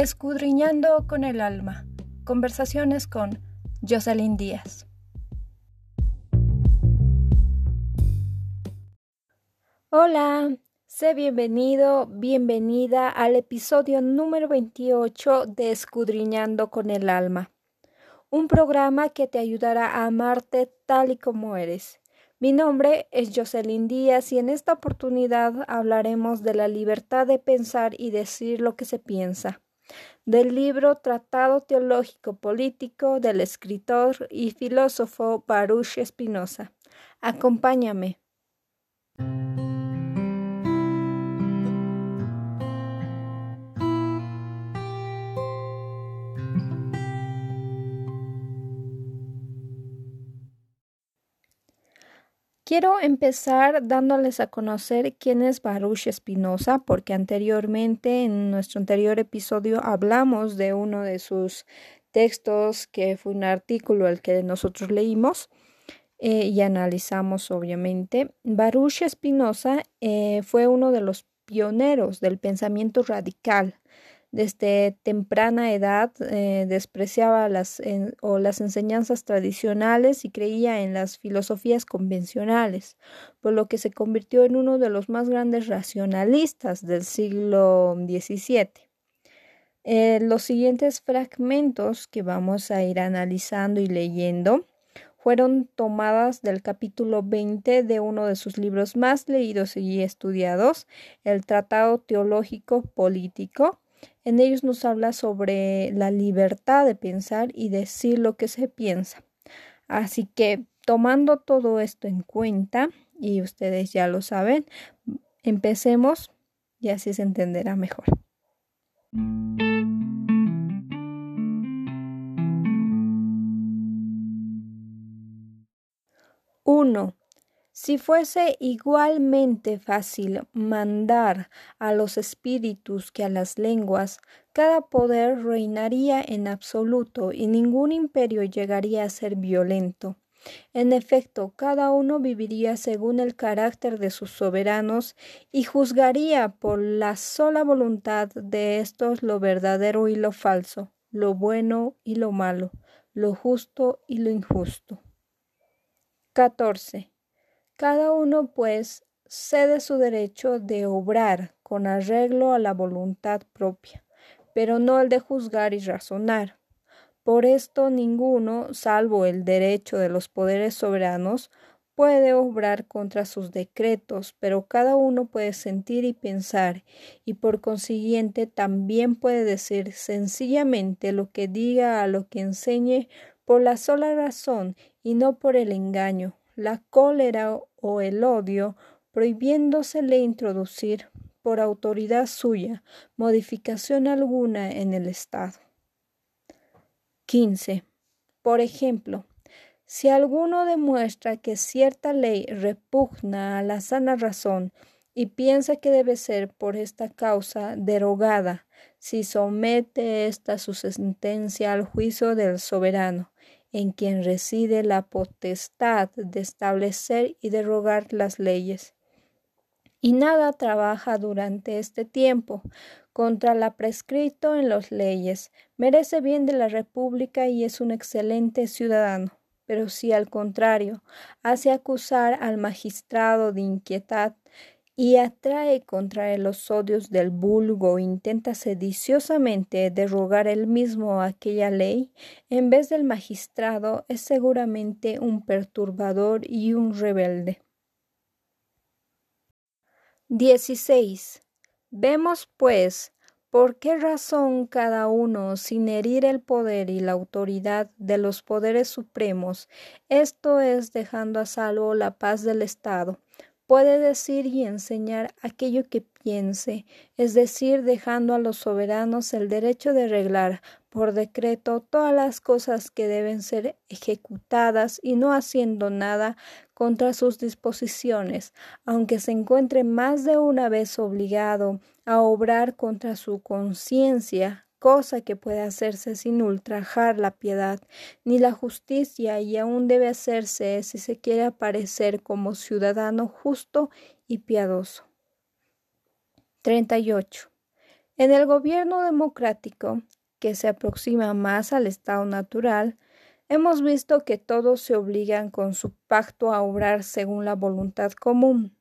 Escudriñando con el alma. Conversaciones con Jocelyn Díaz. Hola, sé bienvenido, bienvenida al episodio número 28 de Escudriñando con el alma. Un programa que te ayudará a amarte tal y como eres. Mi nombre es Jocelyn Díaz y en esta oportunidad hablaremos de la libertad de pensar y decir lo que se piensa del libro Tratado Teológico Político del escritor y filósofo Baruch Spinoza. Acompáñame. Quiero empezar dándoles a conocer quién es Baruch Spinoza, porque anteriormente, en nuestro anterior episodio, hablamos de uno de sus textos, que fue un artículo el que nosotros leímos eh, y analizamos, obviamente. Baruch Spinoza eh, fue uno de los pioneros del pensamiento radical desde temprana edad eh, despreciaba las, o las enseñanzas tradicionales y creía en las filosofías convencionales, por lo que se convirtió en uno de los más grandes racionalistas del siglo XVII. Eh, los siguientes fragmentos que vamos a ir analizando y leyendo fueron tomadas del capítulo 20 de uno de sus libros más leídos y estudiados, el Tratado Teológico Político, en ellos nos habla sobre la libertad de pensar y decir lo que se piensa. Así que tomando todo esto en cuenta, y ustedes ya lo saben, empecemos y así se entenderá mejor. 1. Si fuese igualmente fácil mandar a los espíritus que a las lenguas, cada poder reinaría en absoluto y ningún imperio llegaría a ser violento. En efecto, cada uno viviría según el carácter de sus soberanos y juzgaría por la sola voluntad de estos lo verdadero y lo falso, lo bueno y lo malo, lo justo y lo injusto. 14. Cada uno, pues, cede su derecho de obrar con arreglo a la voluntad propia, pero no el de juzgar y razonar. Por esto ninguno, salvo el derecho de los poderes soberanos, puede obrar contra sus decretos, pero cada uno puede sentir y pensar, y por consiguiente también puede decir sencillamente lo que diga a lo que enseñe por la sola razón y no por el engaño, la cólera o el odio, prohibiéndosele introducir, por autoridad suya, modificación alguna en el Estado. 15. Por ejemplo, si alguno demuestra que cierta ley repugna a la sana razón y piensa que debe ser por esta causa derogada, si somete esta su sentencia al juicio del soberano en quien reside la potestad de establecer y derogar las leyes. Y nada trabaja durante este tiempo contra la prescrito en las leyes, merece bien de la República y es un excelente ciudadano. Pero si al contrario hace acusar al magistrado de inquietad y atrae contra él los odios del vulgo, intenta sediciosamente derrogar él mismo aquella ley, en vez del magistrado es seguramente un perturbador y un rebelde. 16. Vemos, pues, por qué razón cada uno, sin herir el poder y la autoridad de los poderes supremos, esto es dejando a salvo la paz del Estado, puede decir y enseñar aquello que piense, es decir, dejando a los soberanos el derecho de arreglar por decreto todas las cosas que deben ser ejecutadas y no haciendo nada contra sus disposiciones, aunque se encuentre más de una vez obligado a obrar contra su conciencia, cosa que puede hacerse sin ultrajar la piedad ni la justicia y aún debe hacerse si se quiere aparecer como ciudadano justo y piadoso. 38. En el gobierno democrático, que se aproxima más al estado natural, hemos visto que todos se obligan con su pacto a obrar según la voluntad común,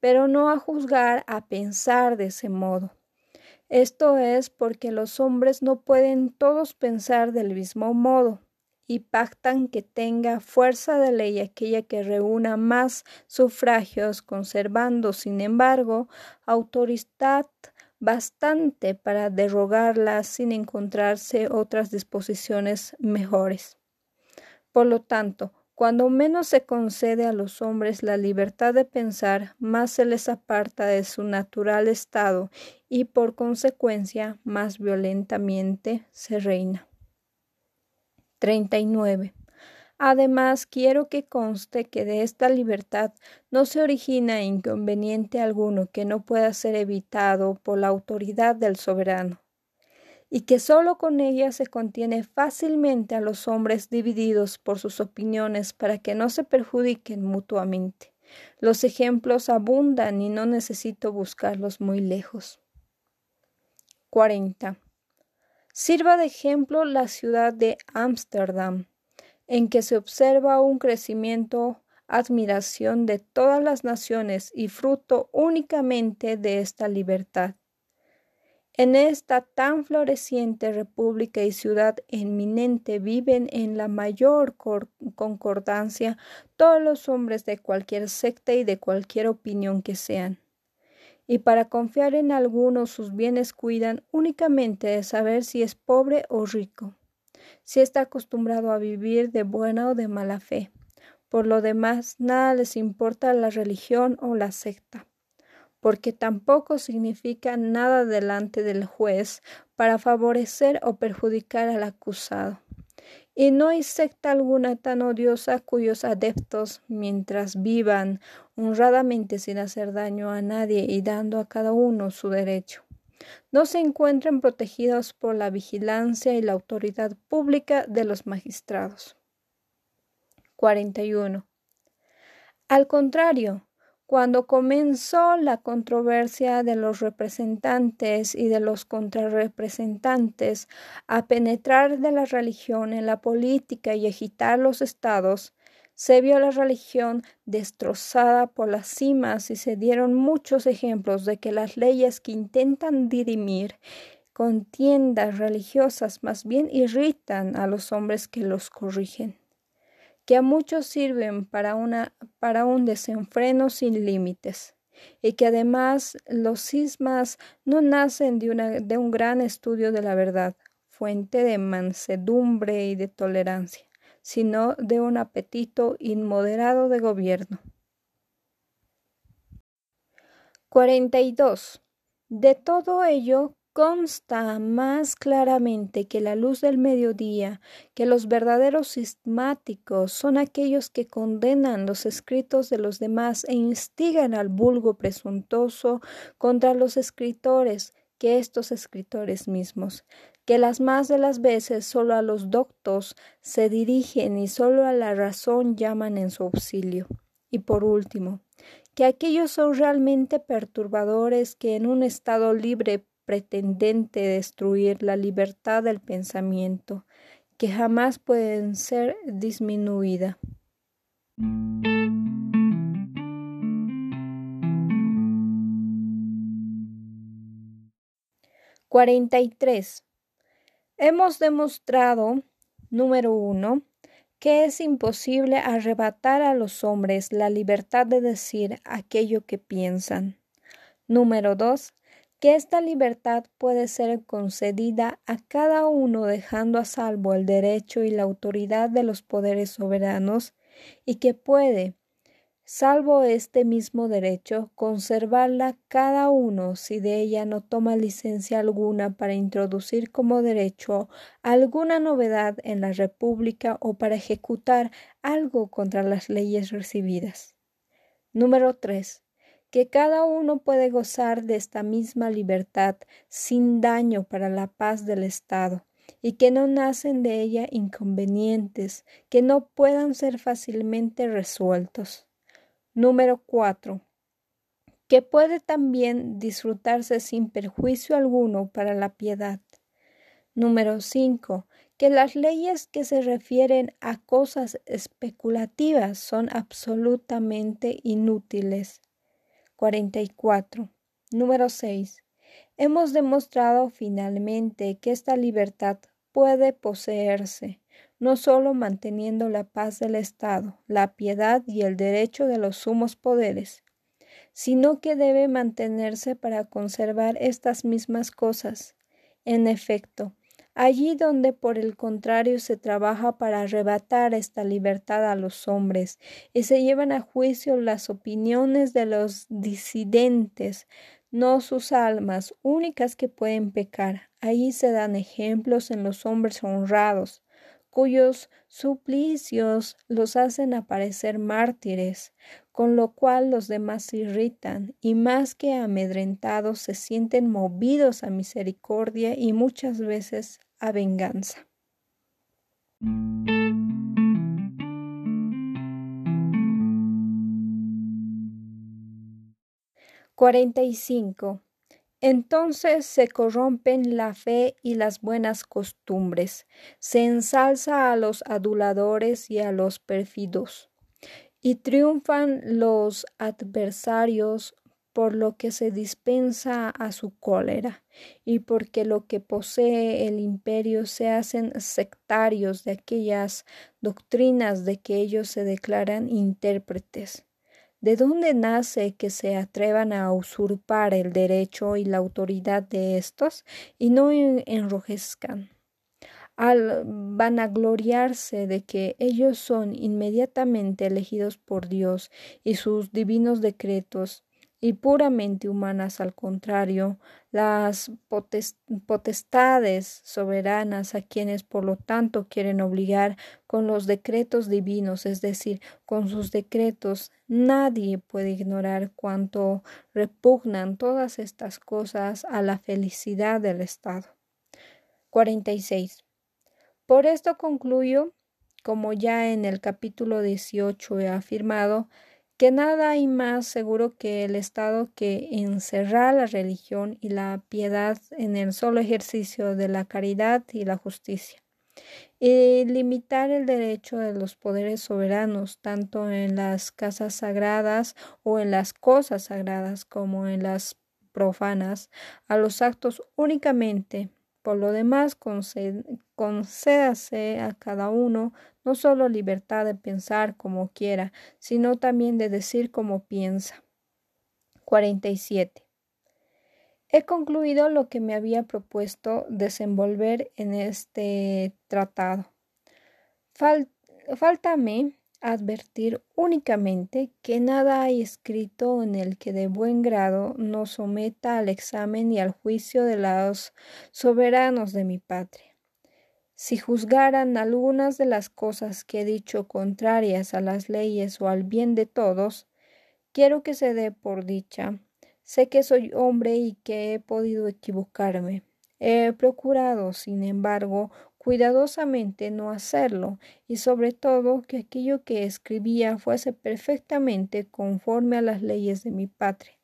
pero no a juzgar, a pensar de ese modo. Esto es porque los hombres no pueden todos pensar del mismo modo y pactan que tenga fuerza de ley aquella que reúna más sufragios, conservando, sin embargo, autoridad bastante para derrogarla sin encontrarse otras disposiciones mejores. Por lo tanto, cuando menos se concede a los hombres la libertad de pensar, más se les aparta de su natural estado y por consecuencia más violentamente se reina. 39. Además, quiero que conste que de esta libertad no se origina inconveniente alguno que no pueda ser evitado por la autoridad del soberano, y que sólo con ella se contiene fácilmente a los hombres divididos por sus opiniones para que no se perjudiquen mutuamente. Los ejemplos abundan y no necesito buscarlos muy lejos. 40. Sirva de ejemplo la ciudad de Ámsterdam en que se observa un crecimiento, admiración de todas las naciones y fruto únicamente de esta libertad. En esta tan floreciente república y ciudad eminente viven en la mayor concordancia todos los hombres de cualquier secta y de cualquier opinión que sean. Y para confiar en alguno sus bienes cuidan únicamente de saber si es pobre o rico si está acostumbrado a vivir de buena o de mala fe. Por lo demás, nada les importa la religión o la secta, porque tampoco significa nada delante del juez para favorecer o perjudicar al acusado. Y no hay secta alguna tan odiosa cuyos adeptos, mientras vivan honradamente sin hacer daño a nadie y dando a cada uno su derecho, no se encuentran protegidos por la vigilancia y la autoridad pública de los magistrados. 41. Al contrario, cuando comenzó la controversia de los representantes y de los contrarrepresentantes a penetrar de la religión en la política y agitar los estados, se vio la religión destrozada por las cimas y se dieron muchos ejemplos de que las leyes que intentan dirimir contiendas religiosas más bien irritan a los hombres que los corrigen, que a muchos sirven para, una, para un desenfreno sin límites, y que además los cismas no nacen de, de un gran estudio de la verdad, fuente de mansedumbre y de tolerancia sino de un apetito inmoderado de gobierno. 42. De todo ello consta más claramente que la luz del mediodía, que los verdaderos sismáticos son aquellos que condenan los escritos de los demás e instigan al vulgo presuntuoso contra los escritores que estos escritores mismos, que las más de las veces solo a los doctos se dirigen y solo a la razón llaman en su auxilio. Y por último, que aquellos son realmente perturbadores que en un estado libre pretendente destruir la libertad del pensamiento, que jamás pueden ser disminuida. 43. Hemos demostrado, número uno, que es imposible arrebatar a los hombres la libertad de decir aquello que piensan. Número dos, que esta libertad puede ser concedida a cada uno dejando a salvo el derecho y la autoridad de los poderes soberanos y que puede, salvo este mismo derecho, conservarla cada uno si de ella no toma licencia alguna para introducir como derecho alguna novedad en la República o para ejecutar algo contra las leyes recibidas. Número 3. Que cada uno puede gozar de esta misma libertad sin daño para la paz del Estado y que no nacen de ella inconvenientes que no puedan ser fácilmente resueltos. Número 4. que puede también disfrutarse sin perjuicio alguno para la piedad. Número 5. Que las leyes que se refieren a cosas especulativas son absolutamente inútiles. 44. Número 6. Hemos demostrado finalmente que esta libertad puede poseerse, no sólo manteniendo la paz del Estado, la piedad y el derecho de los sumos poderes, sino que debe mantenerse para conservar estas mismas cosas. En efecto, allí donde por el contrario se trabaja para arrebatar esta libertad a los hombres y se llevan a juicio las opiniones de los disidentes, no sus almas únicas que pueden pecar. Allí se dan ejemplos en los hombres honrados, cuyos suplicios los hacen aparecer mártires, con lo cual los demás se irritan y más que amedrentados se sienten movidos a misericordia y muchas veces a venganza. 45. Entonces se corrompen la fe y las buenas costumbres, se ensalza a los aduladores y a los pérfidos, y triunfan los adversarios por lo que se dispensa a su cólera, y porque lo que posee el imperio se hacen sectarios de aquellas doctrinas de que ellos se declaran intérpretes ¿De dónde nace que se atrevan a usurpar el derecho y la autoridad de estos y no enrojezcan? Al vanagloriarse de que ellos son inmediatamente elegidos por Dios y sus divinos decretos y puramente humanas al contrario, las potestades soberanas a quienes por lo tanto quieren obligar con los decretos divinos, es decir, con sus decretos, nadie puede ignorar cuánto repugnan todas estas cosas a la felicidad del Estado. 46. Por esto concluyo, como ya en el capítulo 18 he afirmado, que nada hay más seguro que el Estado que encerrar la religión y la piedad en el solo ejercicio de la caridad y la justicia, y limitar el derecho de los poderes soberanos tanto en las casas sagradas o en las cosas sagradas como en las profanas a los actos únicamente. Por lo demás, concédase a cada uno no solo libertad de pensar como quiera, sino también de decir como piensa. 47. He concluido lo que me había propuesto desenvolver en este tratado. faltame advertir únicamente que nada hay escrito en el que de buen grado no someta al examen y al juicio de los soberanos de mi patria. Si juzgaran algunas de las cosas que he dicho contrarias a las leyes o al bien de todos, quiero que se dé por dicha. Sé que soy hombre y que he podido equivocarme. He procurado, sin embargo, cuidadosamente no hacerlo, y sobre todo que aquello que escribía fuese perfectamente conforme a las leyes de mi patria,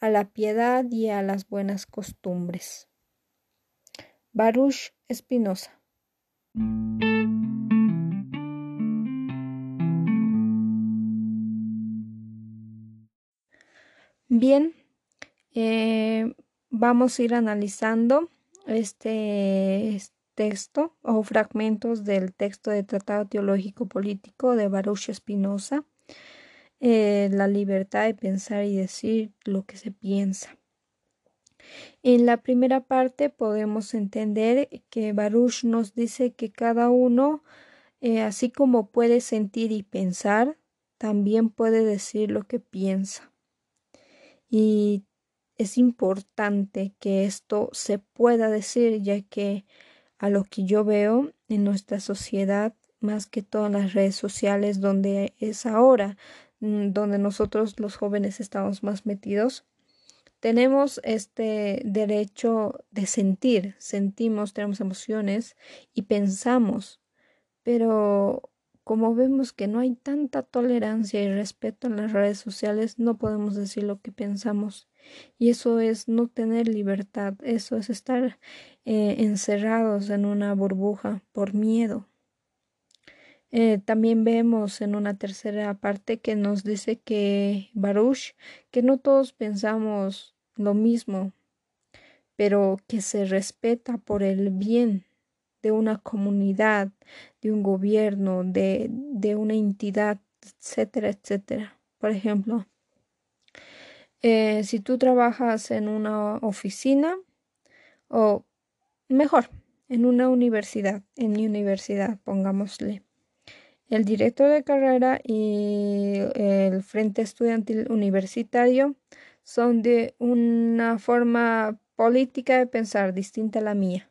a la piedad y a las buenas costumbres. Baruch Espinosa. Bien, eh, vamos a ir analizando este texto o fragmentos del texto de Tratado Teológico Político de Baruch Spinoza, eh, la libertad de pensar y decir lo que se piensa. En la primera parte podemos entender que Baruch nos dice que cada uno, eh, así como puede sentir y pensar, también puede decir lo que piensa. Y es importante que esto se pueda decir, ya que a lo que yo veo en nuestra sociedad, más que todas las redes sociales, donde es ahora, mm, donde nosotros los jóvenes estamos más metidos, tenemos este derecho de sentir, sentimos, tenemos emociones y pensamos, pero como vemos que no hay tanta tolerancia y respeto en las redes sociales, no podemos decir lo que pensamos. Y eso es no tener libertad, eso es estar eh, encerrados en una burbuja por miedo. Eh, también vemos en una tercera parte que nos dice que Baruch, que no todos pensamos lo mismo, pero que se respeta por el bien de una comunidad, de un gobierno, de, de una entidad, etcétera, etcétera. Por ejemplo, eh, si tú trabajas en una oficina o mejor, en una universidad, en mi universidad, pongámosle, el director de carrera y el Frente Estudiantil Universitario son de una forma política de pensar distinta a la mía.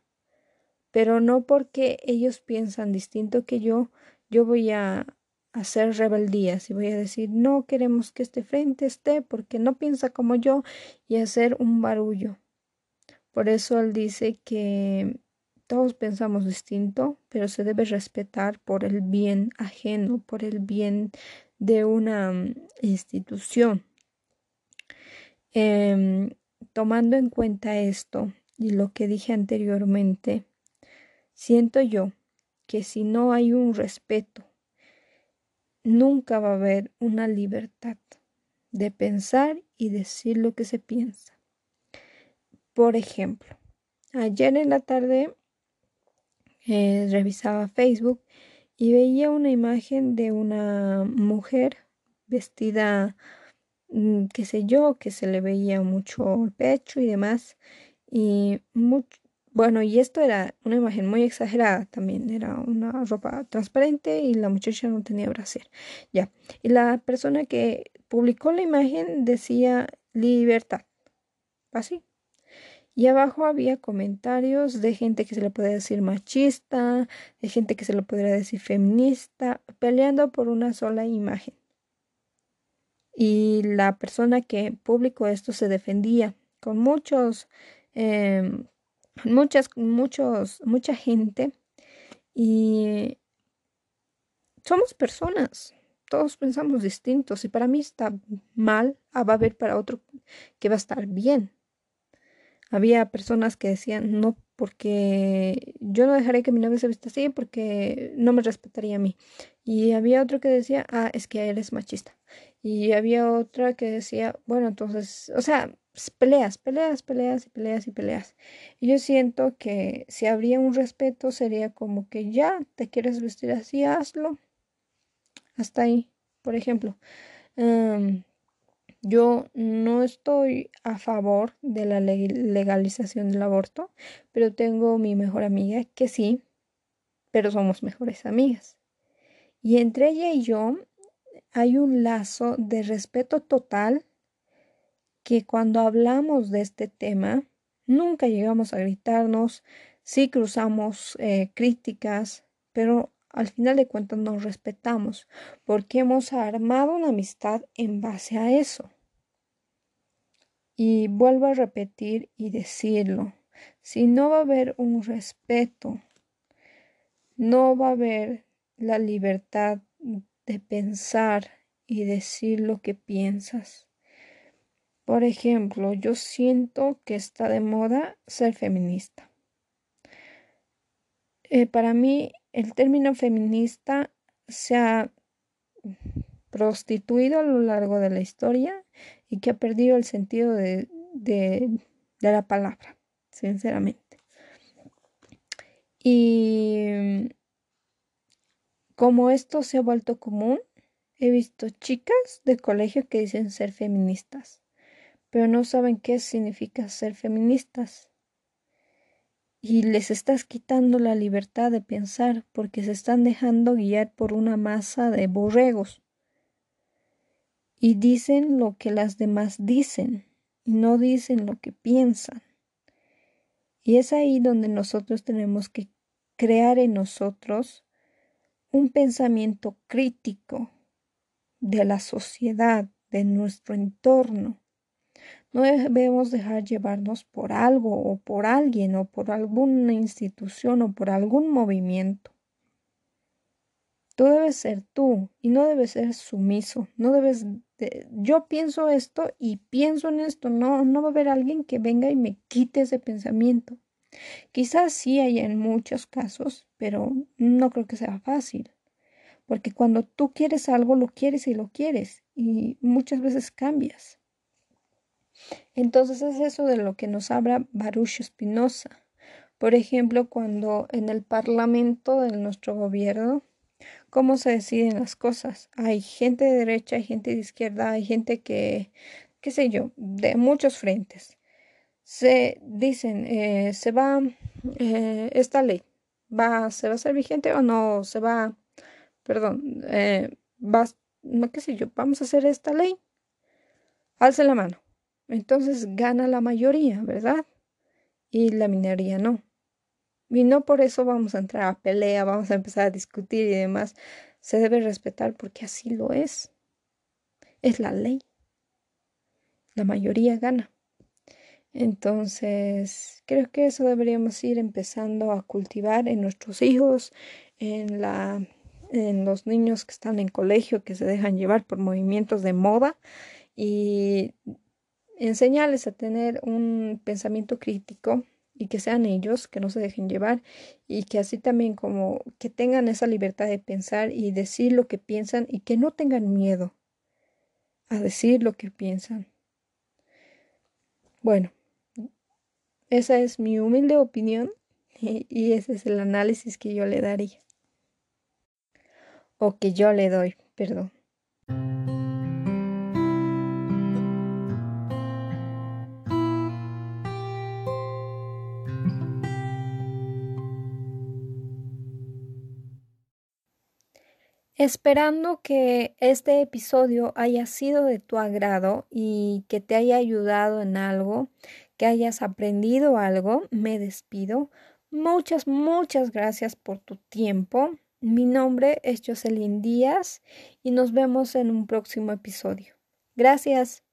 Pero no porque ellos piensan distinto que yo, yo voy a hacer rebeldías y voy a decir no queremos que este frente esté porque no piensa como yo y hacer un barullo. Por eso él dice que todos pensamos distinto, pero se debe respetar por el bien ajeno, por el bien de una mm, institución. Em, tomando en cuenta esto y lo que dije anteriormente, siento yo que si no hay un respeto, nunca va a haber una libertad de pensar y decir lo que se piensa. Por ejemplo, ayer en la tarde eh, revisaba Facebook y veía una imagen de una mujer vestida, qué sé yo, que se le veía mucho el pecho y demás. Y bueno, y esto era una imagen muy exagerada también, era una ropa transparente y la muchacha no tenía brasier. Ya, y la persona que publicó la imagen decía libertad. Así, y abajo había comentarios de gente que se le puede decir machista, de gente que se le podría decir feminista, peleando por una sola imagen. Y la persona que publicó esto se defendía con muchos, em, muchas, muchos, mucha gente. Y somos personas, todos pensamos distintos. Y para mí está mal, ah, va a haber para otro que va a estar bien. Había personas que decían, no, porque yo no dejaré que mi novia se vista así porque no me respetaría a mí. Y había otro que decía, ah, es que él es machista. Y había otra que decía, bueno, entonces, o sea, peleas, peleas, peleas y peleas y peleas. Y yo siento que si habría un respeto sería como que ya te quieres vestir así, hazlo. Hasta ahí, por ejemplo. Yo no estoy a favor de la legalización del aborto, pero tengo mi mejor amiga que sí, pero somos mejores amigas. Y entre ella y yo hay un lazo de respeto total que cuando hablamos de este tema nunca llegamos a gritarnos, sí cruzamos eh, críticas, pero al final de cuentas nos respetamos porque hemos armado una amistad en base a eso. Y vuelvo a repetir y decirlo, si no va a haber un respeto, no va a haber la libertad de pensar y decir lo que piensas. Por ejemplo, yo siento que está de moda ser feminista. Eh, para mí, el término feminista se ha prostituido a lo largo de la historia y que ha perdido el sentido de, la palabra, sinceramente. Y como esto se ha vuelto común, he visto chicas de colegio que dicen ser feministas, pero no saben qué significa ser feministas. Y les estás quitando la libertad de pensar porque se están dejando guiar por una masa de borregos y dicen lo que las demás dicen y no dicen lo que piensan. Y es ahí donde nosotros tenemos que crear en nosotros un pensamiento crítico de la sociedad, de nuestro entorno. No debemos dejar llevarnos por algo o por alguien o por alguna institución o por algún movimiento. Tú debes ser tú y no debes ser sumiso. No debes. yo pienso esto y pienso en esto. No, no va a haber alguien que venga y me quite ese pensamiento. Quizás sí hay en muchos casos, pero no creo que sea fácil. Porque cuando tú quieres algo, lo quieres y lo quieres. Y muchas veces cambias. Entonces es eso de lo que nos habla Baruch Spinoza. Por ejemplo, cuando en el Parlamento de nuestro gobierno, cómo se deciden las cosas. Hay gente de derecha, hay gente de izquierda, hay gente que, qué sé yo, de muchos frentes. Se dicen, eh, se va eh, esta ley, va, se va a ser vigente o no, se va, perdón, eh, va, no qué sé yo, vamos a hacer esta ley. Alce la mano. Entonces gana la mayoría, ¿verdad? Y la minoría no. Y no por eso vamos a entrar a pelea, vamos a empezar a discutir y demás. Se debe respetar porque así lo es. Es la ley. La mayoría gana. Entonces, creo que eso deberíamos ir empezando a cultivar en nuestros hijos, en la en los niños que están en colegio, que se dejan llevar por movimientos de moda y enseñarles a tener un pensamiento crítico y que sean ellos, que no se dejen llevar y que así también como que tengan esa libertad de pensar y decir lo que piensan y que no tengan miedo a decir lo que piensan. Bueno, esa es mi humilde opinión y, ese es el análisis que yo le daría. O que yo le doy, perdón. Esperando que este episodio haya sido de tu agrado y que te haya ayudado en algo, que hayas aprendido algo, me despido. Muchas, muchas gracias por tu tiempo. Mi nombre es Jocelyn Díaz y nos vemos en un próximo episodio. Gracias.